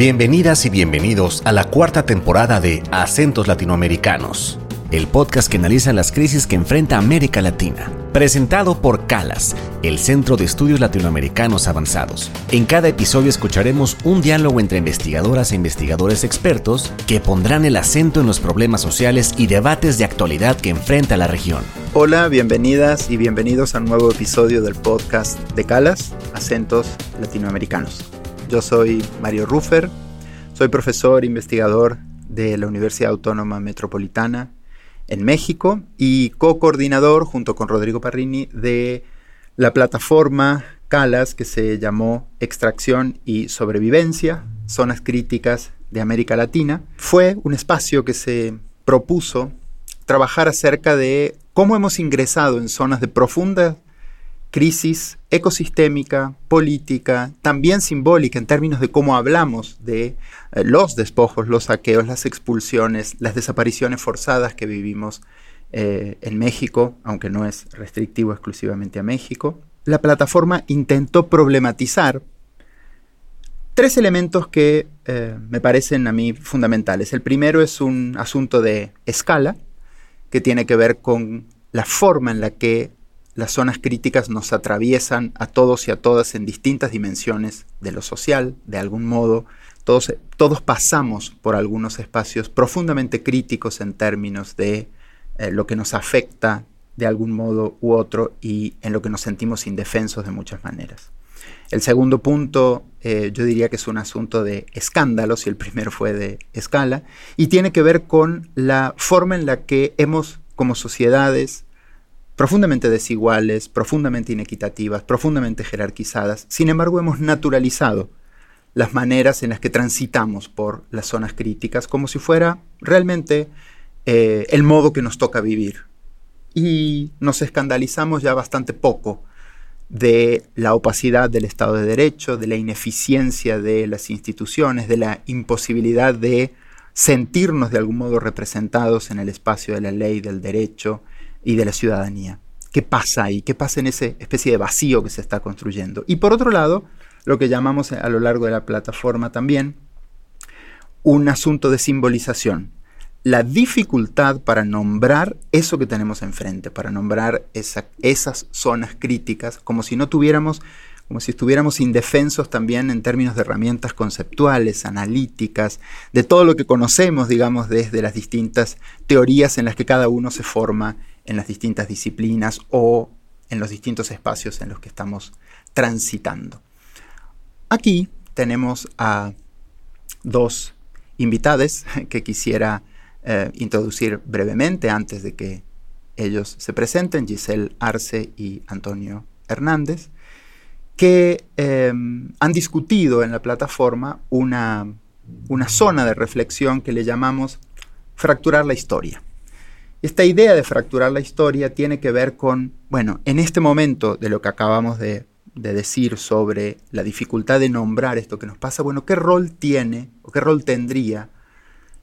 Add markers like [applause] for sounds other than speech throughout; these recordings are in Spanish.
Bienvenidas y bienvenidos a la cuarta temporada de Acentos Latinoamericanos, el podcast que analiza las crisis que enfrenta América Latina. Presentado por CALAS, el Centro de Estudios Latinoamericanos Avanzados. En cada episodio escucharemos un diálogo entre investigadoras e investigadores expertos que pondrán el acento en los problemas sociales y debates de actualidad que enfrenta la región. Hola, bienvenidas y bienvenidos a un nuevo episodio del podcast de CALAS, Acentos Latinoamericanos. Yo soy Mario Ruffer, soy profesor investigador de la Universidad Autónoma Metropolitana en México y co-coordinador junto con Rodrigo Parrini de la plataforma CALAS que se llamó Extracción y Sobrevivencia, Zonas Críticas de América Latina. Fue un espacio que se propuso trabajar acerca de cómo hemos ingresado en zonas de profunda crisis ecosistémica, política, también simbólica en términos de cómo hablamos de eh, los despojos, los saqueos, las expulsiones, las desapariciones forzadas que vivimos eh, en México, aunque no es restrictivo exclusivamente a México. La plataforma intentó problematizar tres elementos que eh, me parecen a mí fundamentales. El primero es un asunto de escala, que tiene que ver con la forma en la que las zonas críticas nos atraviesan a todos y a todas en distintas dimensiones de lo social, de algún modo. Todos, todos pasamos por algunos espacios profundamente críticos en términos de eh, lo que nos afecta de algún modo u otro y en lo que nos sentimos indefensos de muchas maneras. El segundo punto eh, yo diría que es un asunto de escándalos y el primero fue de escala y tiene que ver con la forma en la que hemos como sociedades profundamente desiguales, profundamente inequitativas, profundamente jerarquizadas. Sin embargo, hemos naturalizado las maneras en las que transitamos por las zonas críticas como si fuera realmente eh, el modo que nos toca vivir. Y nos escandalizamos ya bastante poco de la opacidad del Estado de Derecho, de la ineficiencia de las instituciones, de la imposibilidad de sentirnos de algún modo representados en el espacio de la ley, del derecho, y de la ciudadanía. ¿Qué pasa ahí? ¿Qué pasa en esa especie de vacío que se está construyendo? Y por otro lado, lo que llamamos a lo largo de la plataforma también, un asunto de simbolización. La dificultad para nombrar eso que tenemos enfrente, para nombrar esas zonas críticas, como si no tuviéramos, como si estuviéramos indefensos también en términos de herramientas conceptuales, analíticas, de todo lo que conocemos, digamos, desde las distintas teorías en las que cada uno se forma en las distintas disciplinas o en los distintos espacios en los que estamos transitando. Aquí tenemos a dos invitados que quisiera eh, introducir brevemente antes de que ellos se presenten, Giselle Arce y Antonio Hernández, que eh, han discutido en la plataforma una, una zona de reflexión que le llamamos fracturar la historia. Esta idea de fracturar la historia tiene que ver con, bueno, en este momento de lo que acabamos de, decir sobre la dificultad de nombrar esto que nos pasa, bueno, ¿qué rol tiene o qué rol tendría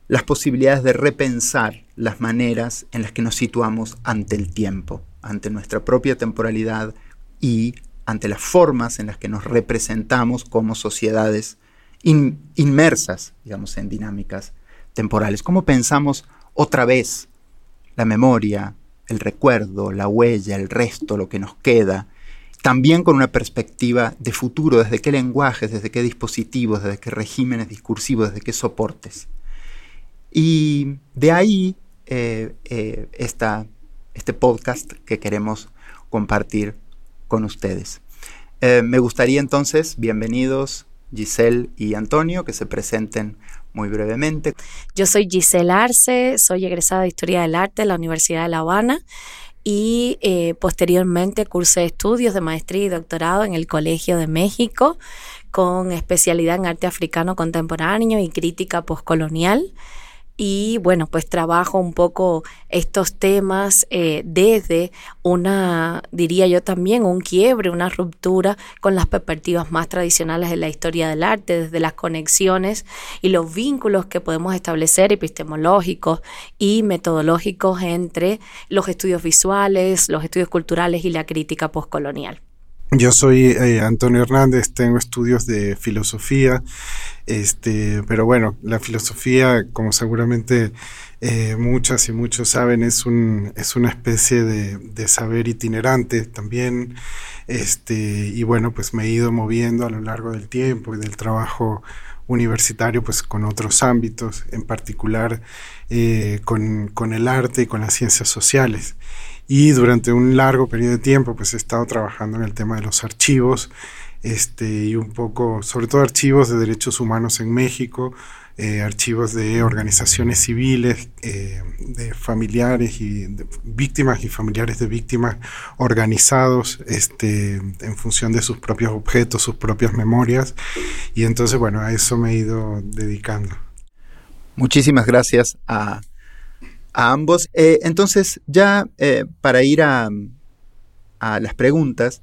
las posibilidades de repensar las maneras en las que nos situamos ante el tiempo, ante nuestra propia temporalidad y ante las formas en las que nos representamos como sociedades inmersas, digamos, en dinámicas temporales? ¿Cómo pensamos otra vez la memoria, el recuerdo, la huella, el resto, lo que nos queda, también con una perspectiva de futuro, desde qué lenguajes, desde qué dispositivos, desde qué regímenes discursivos, desde qué soportes. Y de ahí eh, eh, este podcast que queremos compartir con ustedes. Eh, me gustaría entonces, bienvenidos Giselle y Antonio, que se presenten muy brevemente. Yo soy Giselle Arce, soy egresada de Historia del Arte de la Universidad de La Habana y eh, posteriormente cursé estudios de maestría y doctorado en el Colegio de México con especialidad en arte africano contemporáneo y crítica postcolonial y bueno, pues trabajo un poco estos temas eh, desde una, diría yo también, un quiebre, una ruptura con las perspectivas más tradicionales de la historia del arte, desde las conexiones y los vínculos que podemos establecer epistemológicos y metodológicos entre los estudios visuales, los estudios culturales y la crítica postcolonial. Yo soy eh, Antonio Hernández, tengo estudios de filosofía, este, pero bueno, la filosofía, como seguramente eh, muchas y muchos saben, es, un, es una especie de, de, saber itinerante también, este, y bueno, pues me he ido moviendo a lo largo del tiempo y del trabajo universitario, pues con otros ámbitos, en particular eh, con, con el arte y con las ciencias sociales y durante un largo periodo de tiempo pues he estado trabajando en el tema de los archivos este, y un poco, sobre todo archivos de derechos humanos en México, eh, archivos de organizaciones civiles, eh, de familiares y víctimas y familiares de víctimas organizados este, en función de sus propios objetos, sus propias memorias. Y entonces, bueno, a eso me he ido dedicando. Muchísimas gracias a a ambos. Eh, entonces, ya eh, para ir a, las preguntas,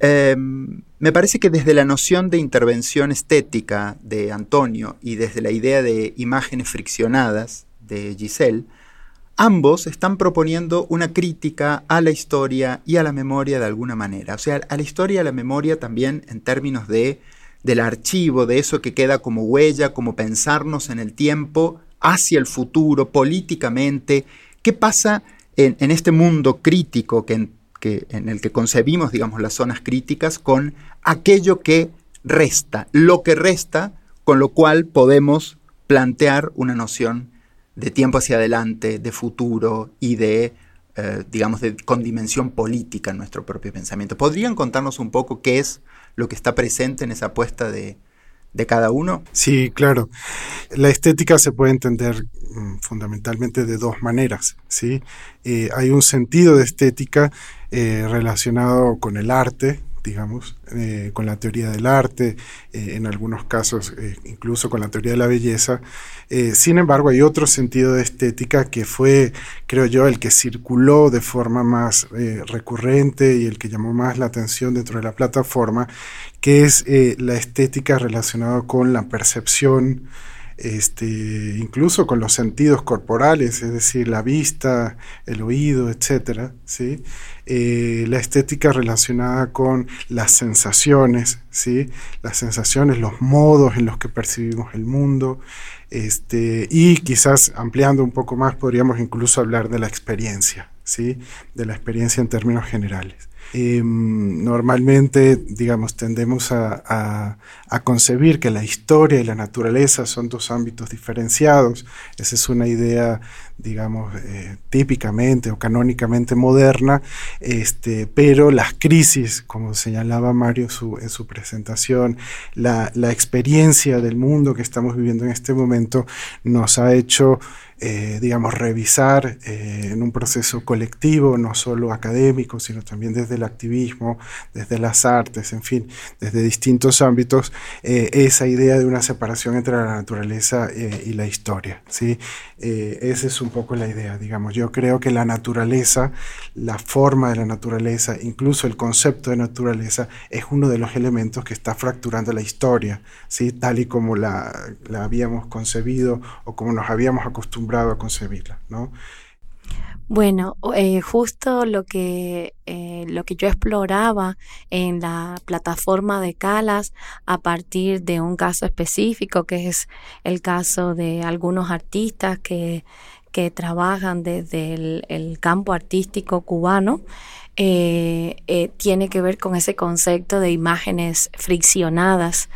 em, me parece que desde la noción de intervención estética de Antonio y desde la idea de imágenes friccionadas de Giselle, ambos están proponiendo una crítica a la historia y a la memoria de alguna manera. O sea, a la historia y a la memoria también en términos de del archivo, de eso que queda como huella, como pensarnos en el tiempo hacia el futuro, políticamente. ¿Qué pasa en, este mundo crítico que en, el que concebimos, digamos, las zonas críticas con aquello que resta, lo que resta, con lo cual podemos plantear una noción de tiempo hacia adelante, de futuro y de, eh, digamos, de, con dimensión política en nuestro propio pensamiento. ¿Podrían contarnos un poco qué es lo que está presente en esa apuesta de, de cada uno? Sí, claro. La estética se puede entender mm, fundamentalmente de dos maneras. ¿sí? Eh, hay un sentido de estética eh, relacionado con el arte, digamos, eh, con la teoría del arte, eh, en algunos casos eh, incluso con la teoría de la belleza. sin embargo, hay otro sentido de estética que fue, creo yo, el que circuló de forma más recurrente y el que llamó más la atención dentro de la plataforma, que es la estética relacionada con la percepción, este, incluso con los sentidos corporales, es decir, la vista, el oído, etcétera, ¿sí? Eh, la estética relacionada con las sensaciones, ¿sí? las sensaciones, los modos en los que percibimos el mundo, este, y quizás ampliando un poco más podríamos incluso hablar de la experiencia, ¿sí? de la experiencia en términos generales. Em, normalmente, digamos, tendemos a, concebir que la historia y la naturaleza son dos ámbitos diferenciados. Esa es una idea, digamos, eh, típicamente o canónicamente moderna, este, pero las crisis, como señalaba Mario en su presentación, la, la experiencia del mundo que estamos viviendo en este momento nos ha hecho eh, digamos, revisar eh, en un proceso colectivo, no solo académico, sino también desde el activismo, desde las artes, en fin, desde distintos ámbitos, eh, esa idea de una separación entre la naturaleza y la historia. ¿sí? esa es un poco la idea, digamos. Yo creo que la naturaleza, la forma de la naturaleza, incluso el concepto de naturaleza, es uno de los elementos que está fracturando la historia, ¿sí? tal y como la, la habíamos concebido o como nos habíamos acostumbrado a concebirla, ¿no? Bueno, eh, justo lo que, eh, lo que yo exploraba en la plataforma de Calas a partir de un caso específico, que es el caso de algunos artistas que, que trabajan desde el, campo artístico cubano, eh, tiene que ver con ese concepto de imágenes friccionadas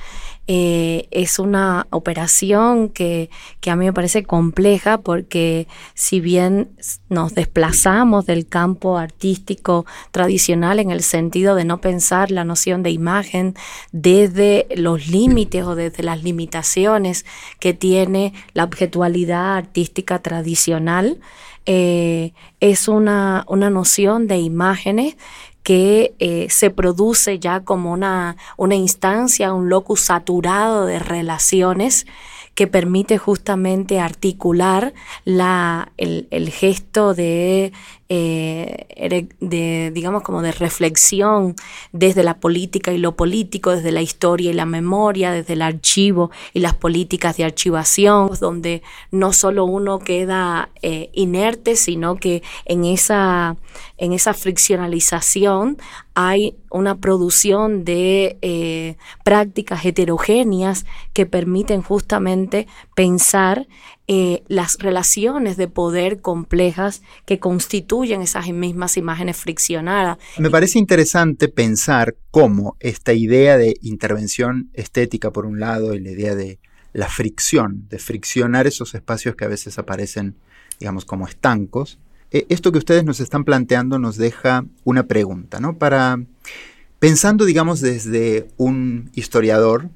eh, es una operación que, que, a mí me parece compleja porque si bien nos desplazamos del campo artístico tradicional en el sentido de no pensar la noción de imagen desde los límites o desde las limitaciones que tiene la objetualidad artística tradicional, eh, es una, una noción de imágenes que eh, se produce ya como una, una instancia, un locus saturado de relaciones que permite justamente articular la, el, gesto de eh, de, digamos, como de reflexión desde la política y lo político, desde la historia y la memoria, desde el archivo y las políticas de archivación, donde no solo uno queda eh, inerte, sino que en esa, en esa friccionalización hay una producción de eh, prácticas heterogéneas que permiten justamente pensar eh, las relaciones de poder complejas que constituyen esas mismas imágenes friccionadas. Me parece interesante pensar cómo esta idea de intervención estética por un lado y la idea de la fricción, de friccionar esos espacios que a veces aparecen, digamos, como estancos, eh, esto que ustedes nos están planteando nos deja una pregunta, ¿no? Para, pensando, digamos, desde un historiador,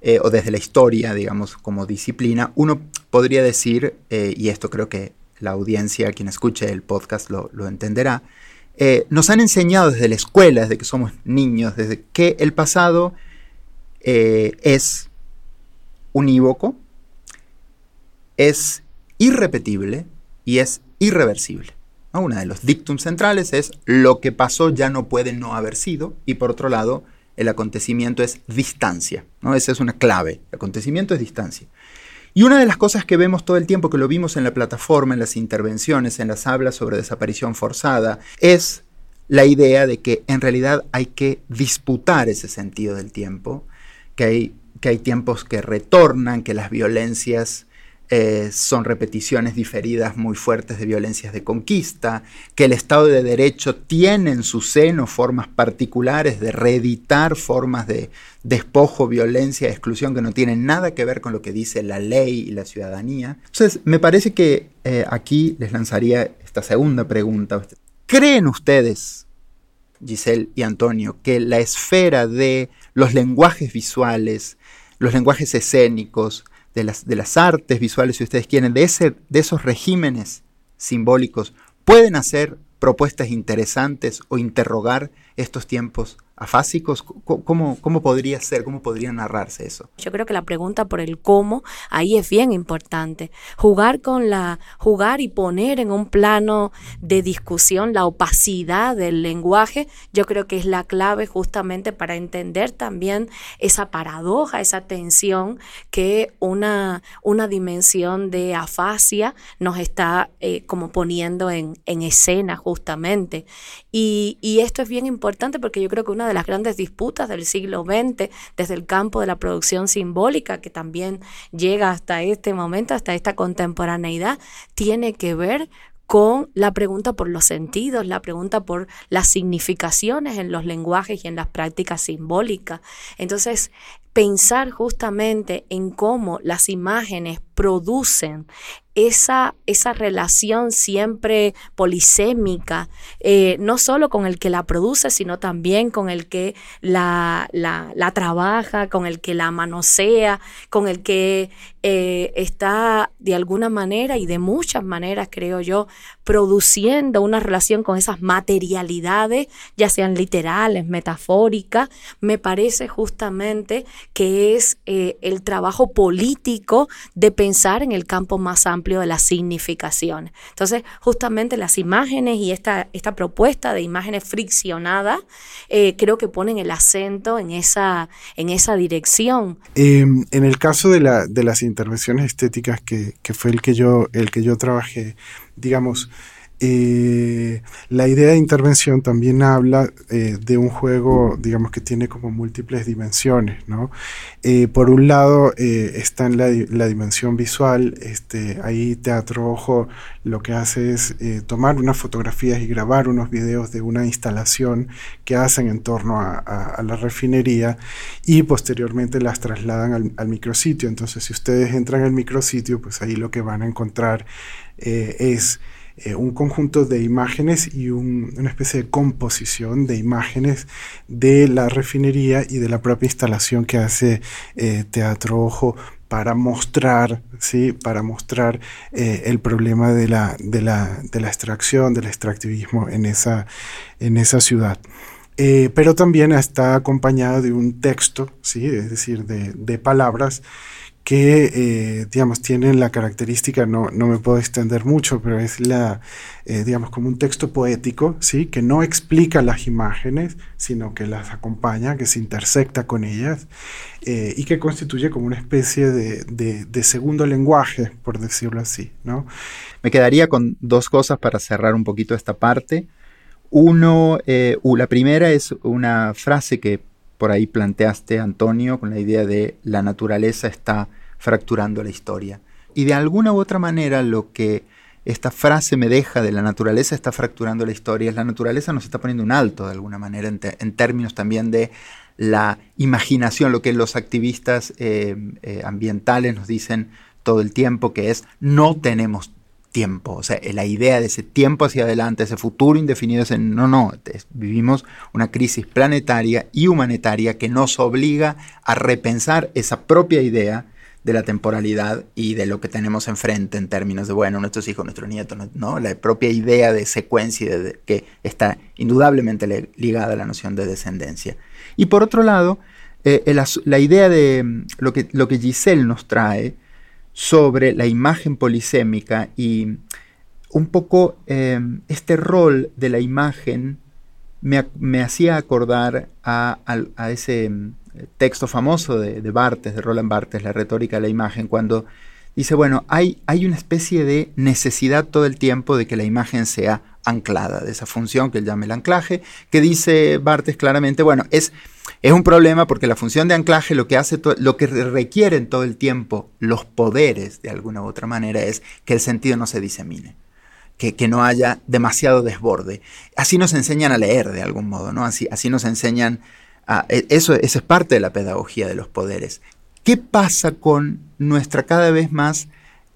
eh, o desde la historia, digamos, como disciplina, uno podría decir, eh, y esto creo que la audiencia, quien escuche el podcast lo, entenderá, nos han enseñado desde la escuela, desde que somos niños, desde que el pasado es unívoco, es irrepetible y es irreversible. Uno de los dictum centrales es lo que pasó ya no puede no haber sido y por otro lado el acontecimiento es distancia. ¿no? Esa es una clave. El acontecimiento es distancia. Y una de las cosas que vemos todo el tiempo, que lo vimos en la plataforma, en las intervenciones, en las hablas sobre desaparición forzada, es la idea de que en realidad hay que disputar ese sentido del tiempo, que hay, que hay tiempos que retornan, que las violencias eh, son repeticiones diferidas muy fuertes de violencias de conquista, que el Estado de Derecho tiene en su seno formas particulares de reeditar formas de despojo, violencia, exclusión que no tienen nada que ver con lo que dice la ley y la ciudadanía. Entonces, me parece que eh, aquí les lanzaría esta segunda pregunta. ¿Creen ustedes, Giselle y Antonio, que la esfera de los lenguajes visuales, los lenguajes escénicos, de las, de las artes visuales, si ustedes quieren, de, ese, de esos regímenes simbólicos, pueden hacer propuestas interesantes o interrogar estos tiempos afásicos? ¿Cómo, ¿Cómo podría ser? ¿Cómo podría narrarse eso? Yo creo que la pregunta por el cómo ahí es bien importante. Jugar con la, jugar y poner en un plano de discusión la opacidad del lenguaje, yo creo que es la clave justamente para entender también esa paradoja, esa tensión que una, una dimensión de afasia nos está eh, como poniendo en, en escena justamente. Y, y esto es bien importante porque yo creo que una de las grandes disputas del siglo XX desde el campo de la producción simbólica, que también llega hasta este momento, hasta esta contemporaneidad, tiene que ver con la pregunta por los sentidos, la pregunta por las significaciones en los lenguajes y en las prácticas simbólicas. Entonces, pensar justamente en cómo las imágenes producen esa, esa relación siempre polisémica, eh, no solo con el que la produce, sino también con el que la, la, trabaja, con el que la manosea, con el que eh, está de alguna manera y de muchas maneras, creo yo, produciendo una relación con esas materialidades, ya sean literales, metafóricas, me parece justamente que es eh, el trabajo político de pensar en el campo más amplio de la significación. Entonces, justamente las imágenes y esta, esta propuesta de imágenes friccionadas eh, creo que ponen el acento en esa, en esa dirección. Em, en el caso de, la, de las intervenciones estéticas, que, que, fue el que yo, el que yo trabajé, digamos, eh, la idea de intervención también habla eh, de un juego, digamos, que tiene como múltiples dimensiones, ¿no? Eh, por un lado está en la, dimensión visual, este, ahí Teatro Ojo lo que hace es tomar unas fotografías y grabar unos videos de una instalación que hacen en torno a, la refinería y posteriormente las trasladan al micrositio. Entonces, si ustedes entran al micrositio, pues ahí lo que van a encontrar es eh, un conjunto de imágenes y una especie de composición de imágenes de la refinería y de la propia instalación que hace eh, Teatro Ojo para mostrar, ¿sí? para mostrar eh, el problema de la, extracción, del extractivismo en esa, ciudad. pero también está acompañada de un texto, ¿sí? es decir, de, de palabras que, eh, digamos, tienen la característica, no, no, me puedo extender mucho, pero es la, eh, digamos, como un texto poético, ¿sí? Que no explica las imágenes, sino que las acompaña, que se intersecta con ellas, eh, y que constituye como una especie de, de, segundo lenguaje, por decirlo así, ¿no? Me quedaría con dos cosas para cerrar un poquito esta parte. Uno, la primera es una frase que por ahí planteaste, Antonio, con la idea de la naturaleza está fracturando la historia. Y de alguna u otra manera lo que esta frase me deja de la naturaleza está fracturando la historia, es la naturaleza nos está poniendo un alto de alguna manera en, términos también de la imaginación, lo que los activistas eh, eh, ambientales nos dicen todo el tiempo, que es no tenemos tiempo, o sea, la idea de ese tiempo hacia adelante, ese futuro indefinido, ese, no, no, vivimos una crisis planetaria y humanitaria que nos obliga a repensar esa propia idea de la temporalidad y de lo que tenemos enfrente en términos de, bueno, nuestros hijos, nuestros nietos, ¿no? La propia idea de secuencia de, que está indudablemente ligada a la noción de descendencia. Y por otro lado, eh, la idea de mm, lo que, lo que Giselle nos trae, sobre la imagen polisémica y un poco eh, este rol de la imagen me, hacía acordar a, ese mm, texto famoso de, de, Bartes, de Roland Barthes, La retórica de la imagen, cuando dice, bueno, hay, hay una especie de necesidad todo el tiempo de que la imagen sea anclada, de esa función que él llama el anclaje, que dice Bartes claramente, bueno, es es un problema porque la función de anclaje lo que hace, lo que requieren todo el tiempo los poderes de alguna u otra manera es que el sentido no se disemine. Que, que, no haya demasiado desborde. Así nos enseñan a leer de algún modo, ¿no? Así, así nos enseñan a, e, eso, eso es parte de la pedagogía de los poderes. ¿Qué pasa con nuestra cada vez más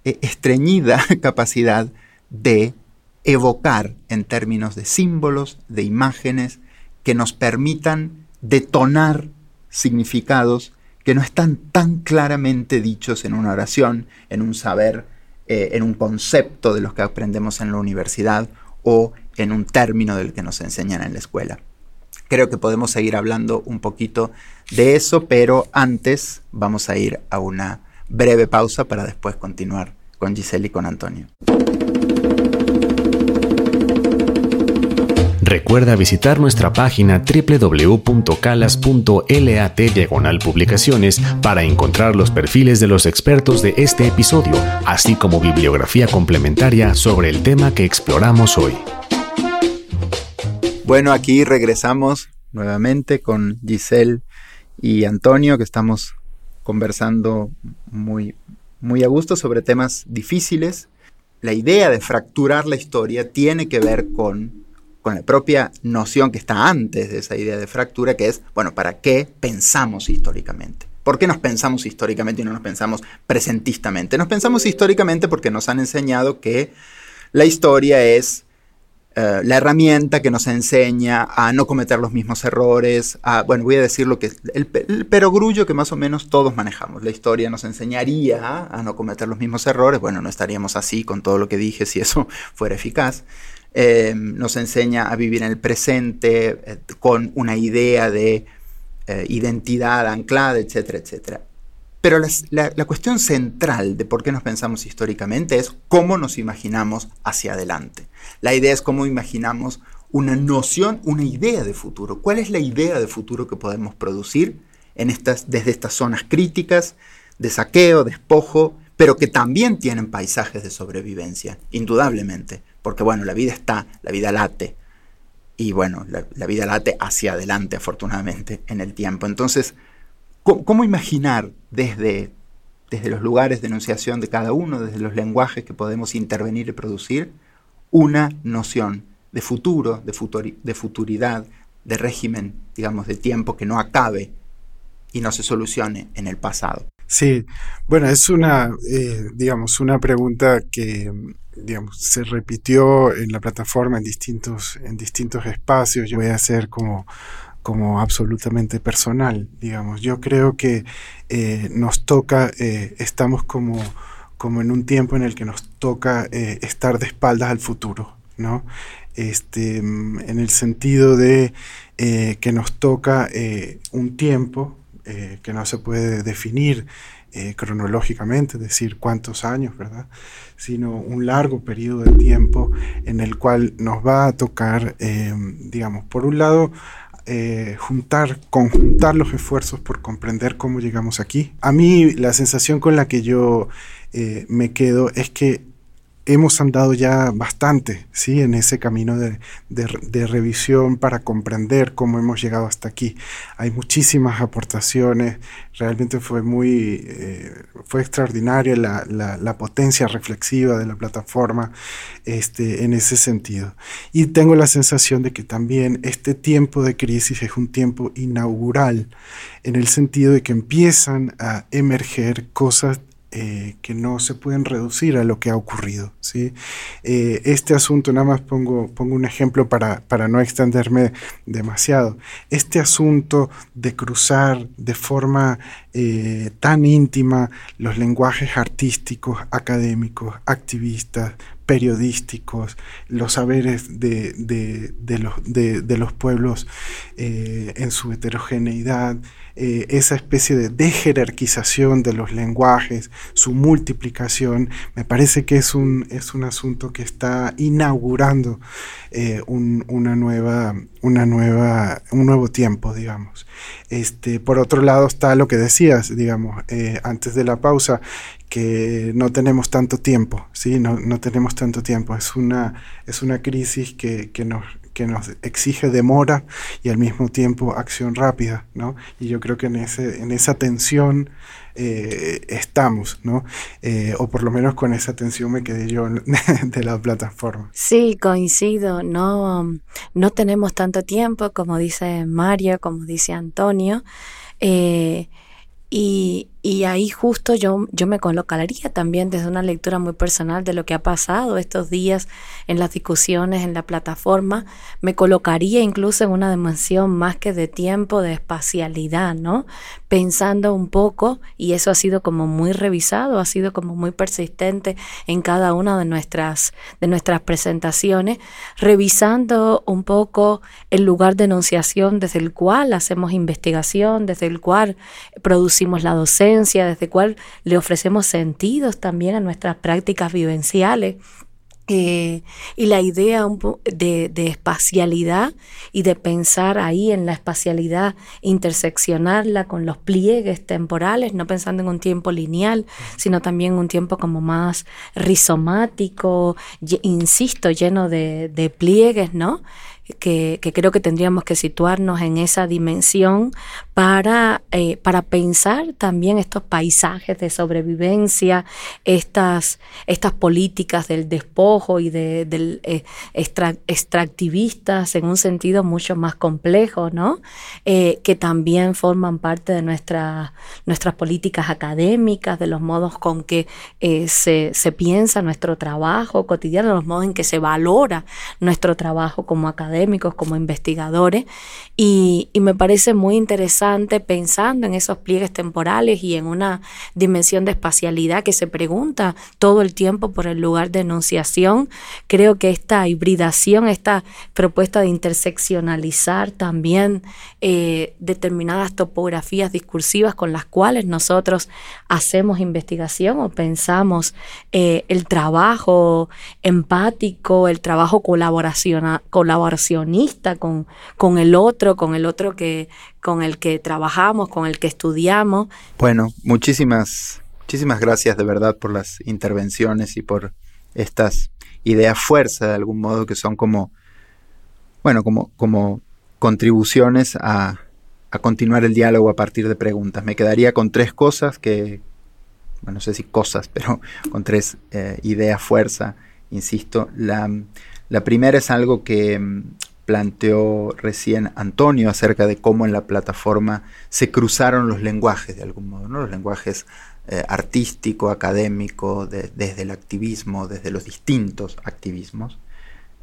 eh, estreñida [laughs] capacidad de evocar en términos de símbolos, de imágenes, que nos permitan detonar significados que no están tan claramente dichos en una oración, en un saber, eh, en un concepto de los que aprendemos en la universidad o en un término del que nos enseñan en la escuela. Creo que podemos seguir hablando un poquito de eso, pero antes vamos a ir a una breve pausa para después continuar con Giselle y con Antonio. Recuerda visitar nuestra página www.calas.lat diagonal publicaciones para encontrar los perfiles de los expertos de este episodio, así como bibliografía complementaria sobre el tema que exploramos hoy. Bueno, aquí regresamos nuevamente con Giselle y Antonio, que estamos conversando muy, muy a gusto sobre temas difíciles. La idea de fracturar la historia tiene que ver con con la propia noción que está antes de esa idea de fractura, que es, bueno, ¿para qué pensamos históricamente? ¿Por qué nos pensamos históricamente y no nos pensamos presentistamente? Nos pensamos históricamente porque nos han enseñado que la historia es eh, la herramienta que nos enseña a no cometer los mismos errores, a, bueno, voy a decir lo que es el, el, perogrullo que más o menos todos manejamos. La historia nos enseñaría a no cometer los mismos errores, bueno, no estaríamos así con todo lo que dije si eso [laughs] fuera eficaz. Eh, nos enseña a vivir en el presente eh, con una idea de eh, identidad anclada, etcétera, etcétera. Pero la, cuestión central de por qué nos pensamos históricamente es cómo nos imaginamos hacia adelante. La idea es cómo imaginamos una noción, una idea de futuro. ¿Cuál es la idea de futuro que podemos producir en estas, desde estas zonas críticas de saqueo, despojo, pero que también tienen paisajes de sobrevivencia, indudablemente porque bueno, la vida está, la vida late, y bueno, la, vida late hacia adelante, afortunadamente, en el tiempo. Entonces, ¿cómo, imaginar desde, desde los lugares de enunciación de cada uno, desde los lenguajes que podemos intervenir y producir, una noción de futuro, de, de futuridad, de régimen, digamos, de tiempo que no acabe y no se solucione en el pasado? Sí, bueno, es una, eh, digamos, una pregunta que digamos, se repitió en la plataforma en distintos, en distintos espacios. Yo voy a hacer como, como absolutamente personal, digamos. Yo creo que eh, nos toca, eh, estamos como, como en un tiempo en el que nos toca eh, estar de espaldas al futuro, ¿no? este, en el sentido de eh, que nos toca un tiempo que no se puede definir cronológicamente, es decir, cuántos años, ¿verdad? Sino un largo periodo de tiempo en el cual nos va a tocar, digamos, por un lado, eh, juntar, conjuntar los esfuerzos por comprender cómo llegamos aquí. A mí la sensación con la que yo eh, me quedo es que hemos andado ya bastante ¿sí? en ese camino de, revisión para comprender cómo hemos llegado hasta aquí. Hay muchísimas aportaciones, realmente fue muy, eh, fue extraordinaria la, potencia reflexiva de la plataforma este, en ese sentido. Y tengo la sensación de que también este tiempo de crisis es un tiempo inaugural en el sentido de que empiezan a emerger cosas eh, que no se pueden reducir a lo que ha ocurrido. ¿sí? Eh, este asunto, nada más pongo, pongo un ejemplo para, para, no extenderme demasiado. Este asunto de cruzar de forma eh, tan íntima los lenguajes artísticos, académicos, activistas, periodísticos, los saberes de, de, los, de los, pueblos en su heterogeneidad, eh, esa especie de dejerarquización de los lenguajes, su multiplicación, me parece que es un, es un asunto que está inaugurando eh, un, una nueva, una nueva, un nuevo tiempo, digamos. Este, por otro lado está lo que decías, digamos, eh, antes de la pausa, que no tenemos tanto tiempo, ¿sí? No, no tenemos tanto tiempo. Es una, es una crisis que, que nos, que nos exige demora y al mismo tiempo acción rápida, ¿no? Y yo creo que en, ese, en esa tensión eh, estamos, ¿no? Eh, o por lo menos con esa tensión me quedé yo [laughs] de la plataforma. Sí, coincido, no, no tenemos tanto tiempo, como dice Mario, como dice Antonio. Eh, y, y ahí justo yo, yo me colocaría también desde una lectura muy personal de lo que ha pasado estos días en las discusiones en la plataforma, me colocaría incluso en una dimensión más que de tiempo, de espacialidad, ¿no? Pensando un poco, y eso ha sido como muy revisado, ha sido como muy persistente en cada una de nuestras, de nuestras presentaciones, revisando un poco el lugar de enunciación desde el cual hacemos investigación, desde el cual producimos la docencia, desde cual le ofrecemos sentidos también a nuestras prácticas vivenciales. Eh, y la idea de, espacialidad y de pensar ahí en la espacialidad, interseccionarla con los pliegues temporales, no pensando en un tiempo lineal, sino también un tiempo como más rizomático, insisto, lleno de pliegues, ¿no? Que, creo que tendríamos que situarnos en esa dimensión para, eh, para pensar también estos paisajes de sobrevivencia, estas, estas políticas del despojo y de, del eh, extractivistas en un sentido mucho más complejo, ¿no? Eh, que también forman parte de nuestra, nuestras políticas académicas, de los modos con que se, se piensa nuestro trabajo cotidiano, los modos en que se valora nuestro trabajo como como investigadores, y, me parece muy interesante pensando en esos pliegues temporales y en una dimensión de espacialidad que se pregunta todo el tiempo por el lugar de enunciación. Creo que esta hibridación, esta propuesta de interseccionalizar también eh, determinadas topografías discursivas con las cuales nosotros hacemos investigación o pensamos eh, el trabajo empático, el trabajo colaboración, con, con el otro, con el otro que, con el que trabajamos, con el que estudiamos. Bueno, muchísimas, muchísimas gracias de verdad por las intervenciones y por estas ideas fuerza de algún modo que son como, bueno, como, como contribuciones a, a continuar el diálogo a partir de preguntas. Me quedaría con tres cosas que, bueno, no sé si cosas, pero con tres eh, ideas fuerza, insisto. La, la primera es algo que mm, planteó recién Antonio acerca de cómo en la plataforma se cruzaron los lenguajes de algún modo, ¿no? los lenguajes eh, artístico, académico, desde el activismo, desde los distintos activismos,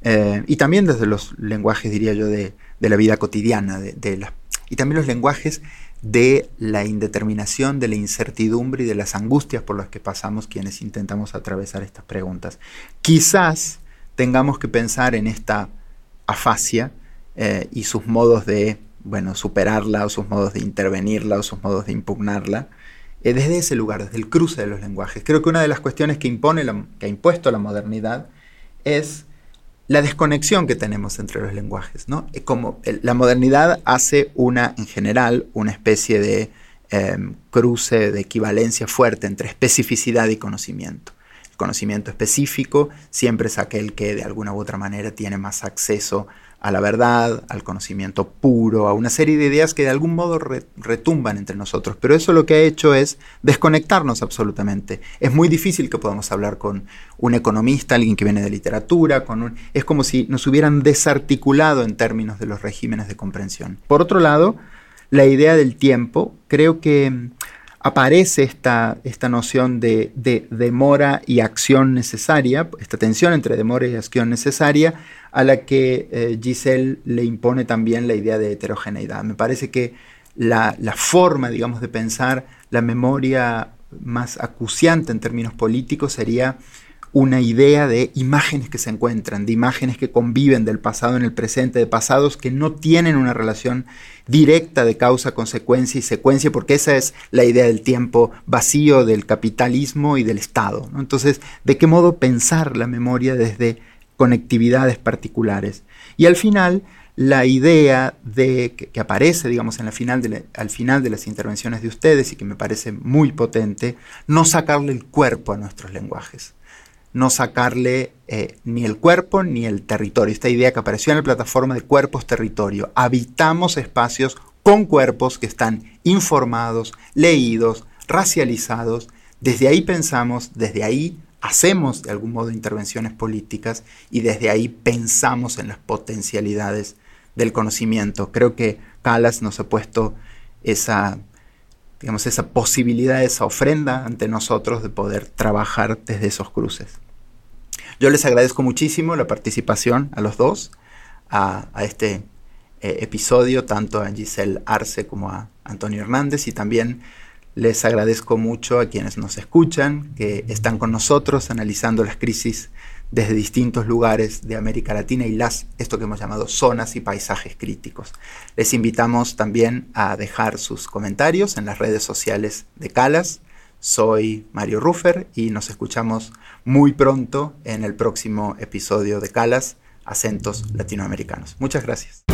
eh, y también desde los lenguajes, diría yo, de, la vida cotidiana, de, y también los lenguajes de la indeterminación, de la incertidumbre y de las angustias por las que pasamos quienes intentamos atravesar estas preguntas. Quizás tengamos que pensar en esta afasia eh, y sus modos de bueno, superarla o sus modos de intervenirla o sus modos de impugnarla, eh, desde ese lugar, desde el cruce de los lenguajes. Creo que una de las cuestiones que, impone que ha impuesto la modernidad es la desconexión que tenemos entre los lenguajes. ¿no? Como la modernidad hace una, en general, una especie de em, cruce de equivalencia fuerte entre especificidad y conocimiento. Conocimiento específico siempre es aquel que de alguna u otra manera tiene más acceso a la verdad, al conocimiento puro, a una serie de ideas que de algún modo retumban entre nosotros. Pero eso lo que ha hecho es desconectarnos absolutamente. Es muy difícil que podamos hablar con un economista, alguien que viene de literatura, con es como si nos hubieran desarticulado en términos de los regímenes de comprensión. Por otro lado, la idea del tiempo, creo que aparece esta, esta noción de, demora y acción necesaria, esta tensión entre demora y acción necesaria, a la que eh, Giselle le impone también la idea de heterogeneidad. Me parece que la, la, forma, digamos, de pensar la memoria más acuciante en términos políticos sería una idea de imágenes que se encuentran, de imágenes que conviven del pasado en el presente, de pasados que no tienen una relación directa de causa, consecuencia y secuencia, porque esa es la idea del tiempo vacío del capitalismo y del Estado. Entonces, ¿de qué modo pensar la memoria desde conectividades particulares? Y al final, la idea de que, aparece, digamos, en la final al final de las intervenciones de ustedes y que me parece muy potente, no sacarle el cuerpo a nuestros lenguajes no sacarle eh, ni el cuerpo ni el territorio. Esta idea que apareció en la plataforma de cuerpos-territorio. Habitamos espacios con cuerpos que están informados, leídos, racializados. Desde ahí pensamos, desde ahí hacemos de algún modo intervenciones políticas y desde ahí pensamos en las potencialidades del conocimiento. Creo que Calas nos ha puesto esa, digamos, esa posibilidad, esa ofrenda ante nosotros de poder trabajar desde esos cruces. Yo les agradezco muchísimo la participación a los dos, a, este eh, episodio, tanto a Giselle Arce como a Antonio Hernández, y también les agradezco mucho a quienes nos escuchan, que están con nosotros analizando las crisis desde distintos lugares de América Latina y las, esto que hemos llamado zonas y paisajes críticos. Les invitamos también a dejar sus comentarios en las redes sociales de Calas. Soy Mario Ruffer y nos escuchamos muy pronto en el próximo episodio de Calas, Acentos Latinoamericanos. Muchas gracias.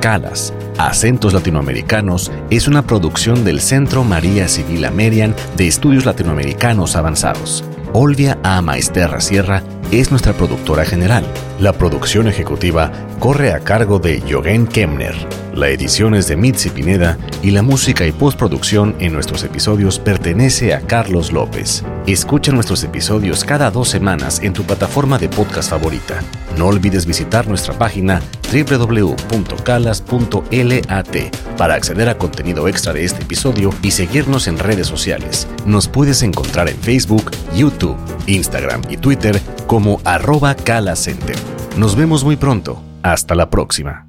Calas, Acentos Latinoamericanos es una producción del Centro María Civil Amerian de Estudios Latinoamericanos Avanzados. Olvia A. Maesterra Sierra es nuestra productora general. La producción ejecutiva corre a cargo de Jogen Kemner. La edición es de Mitzi Pineda y la música y postproducción en nuestros episodios pertenece a Carlos López. Escucha nuestros episodios cada dos semanas en tu plataforma de podcast favorita. No olvides visitar nuestra página www.calas.lat para acceder a contenido extra de este episodio y seguirnos en redes sociales. Nos puedes encontrar en Facebook, YouTube, Instagram y Twitter como arroba calacenter. Nos vemos muy pronto. Hasta la próxima.